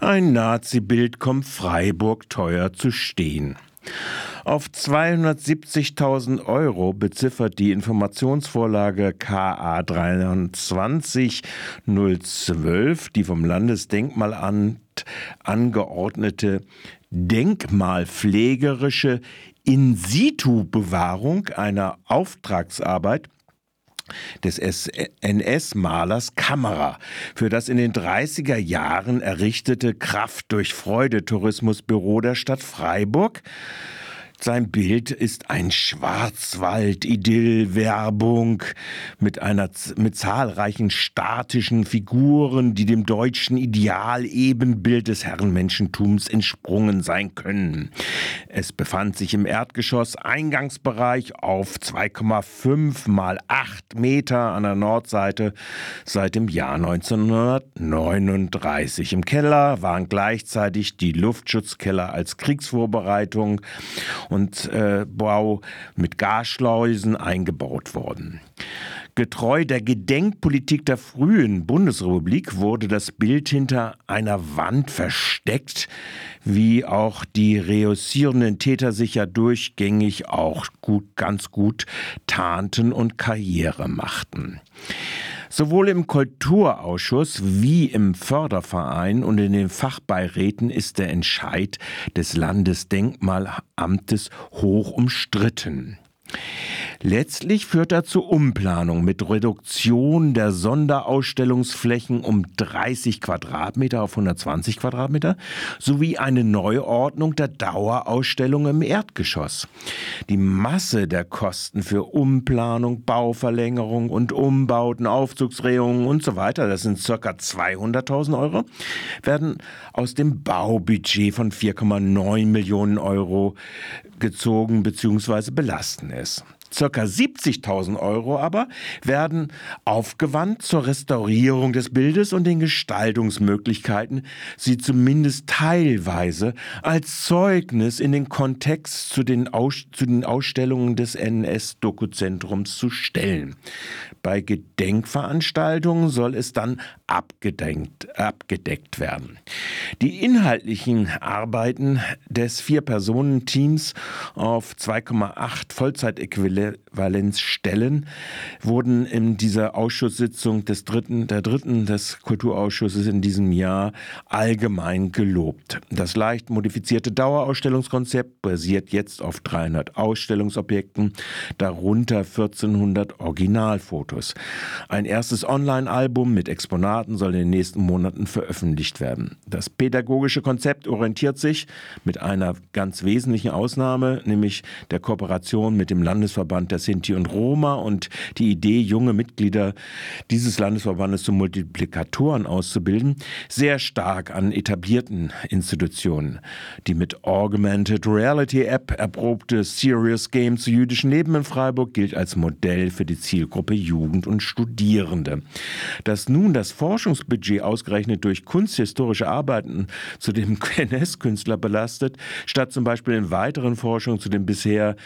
Ein Nazi-Bild kommt Freiburg teuer zu stehen. Auf 270.000 Euro beziffert die Informationsvorlage KA 23012, die vom Landesdenkmalamt angeordnete denkmalpflegerische In-situ-Bewahrung einer Auftragsarbeit des NS-Malers Kamera für das in den 30er Jahren errichtete Kraft durch Freude Tourismusbüro der Stadt Freiburg sein Bild ist ein Schwarzwald-Idyll-Werbung mit mit zahlreichen statischen Figuren, die dem deutschen Ideal-Ebenbild des Herrenmenschentums entsprungen sein können. Es befand sich im Erdgeschoss Eingangsbereich auf 2,5 mal 8 Meter an der Nordseite seit dem Jahr 1939. Im Keller waren gleichzeitig die Luftschutzkeller als Kriegsvorbereitung und äh, Bau mit Gasschleusen eingebaut worden. Getreu der Gedenkpolitik der frühen Bundesrepublik wurde das Bild hinter einer Wand versteckt, wie auch die reussierenden Täter sich ja durchgängig auch gut, ganz gut tarnten und Karriere machten. Sowohl im Kulturausschuss wie im Förderverein und in den Fachbeiräten ist der Entscheid des Landesdenkmalamtes hoch umstritten. Letztlich führt er zu Umplanung mit Reduktion der Sonderausstellungsflächen um 30 Quadratmeter auf 120 Quadratmeter sowie eine Neuordnung der Dauerausstellung im Erdgeschoss. Die Masse der Kosten für Umplanung, Bauverlängerung und Umbauten, Aufzugsdrehungen und so weiter, das sind ca. 200.000 Euro, werden aus dem Baubudget von 4,9 Millionen Euro gezogen bzw. belasten es. Circa 70.000 Euro aber werden aufgewandt zur Restaurierung des Bildes und den Gestaltungsmöglichkeiten, sie zumindest teilweise als Zeugnis in den Kontext zu den, Aus zu den Ausstellungen des NS-Dokuzentrums zu stellen. Bei Gedenkveranstaltungen soll es dann abgedeckt, abgedeckt werden. Die inhaltlichen Arbeiten des Vier-Personen-Teams auf 2,8 Vollzeitäquivalenzstellen wurden in dieser Ausschusssitzung des dritten, der dritten des Kulturausschusses in diesem Jahr allgemein gelobt. Das leicht modifizierte Dauerausstellungskonzept basiert jetzt auf 300 Ausstellungsobjekten, darunter 1400 Originalfotos. Ein erstes Online-Album mit Exponaten soll in den nächsten Monaten veröffentlicht werden. Das pädagogische Konzept orientiert sich mit einer ganz wesentlichen Ausnahme, nämlich der Kooperation mit dem Landesverband der Sinti und Roma und die Idee, junge Mitglieder dieses Landesverbandes zu Multiplikatoren auszubilden, sehr stark an etablierten Institutionen. Die mit Augmented Reality App erprobte Serious Game zu jüdischen Leben in Freiburg gilt als Modell für die Zielgruppe Jugend und Studierende. Dass nun das Forschungsbudget ausgerechnet durch kunsthistorische Arbeiten zu dem NS-Künstler belastet, statt zum Beispiel in weiteren Forschungen zu den bisher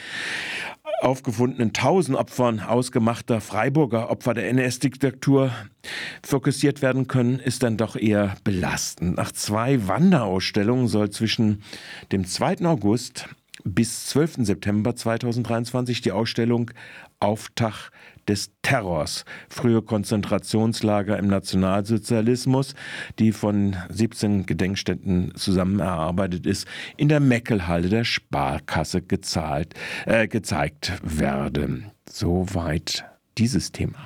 aufgefundenen tausend Opfern ausgemachter Freiburger Opfer der NS-Diktatur fokussiert werden können, ist dann doch eher belastend. Nach zwei Wanderausstellungen soll zwischen dem 2. August bis 12. September 2023 die Ausstellung Auftakt des Terrors, frühe Konzentrationslager im Nationalsozialismus, die von 17 Gedenkstätten zusammen erarbeitet ist, in der Meckelhalle der Sparkasse gezahlt, äh, gezeigt werden. Soweit dieses Thema.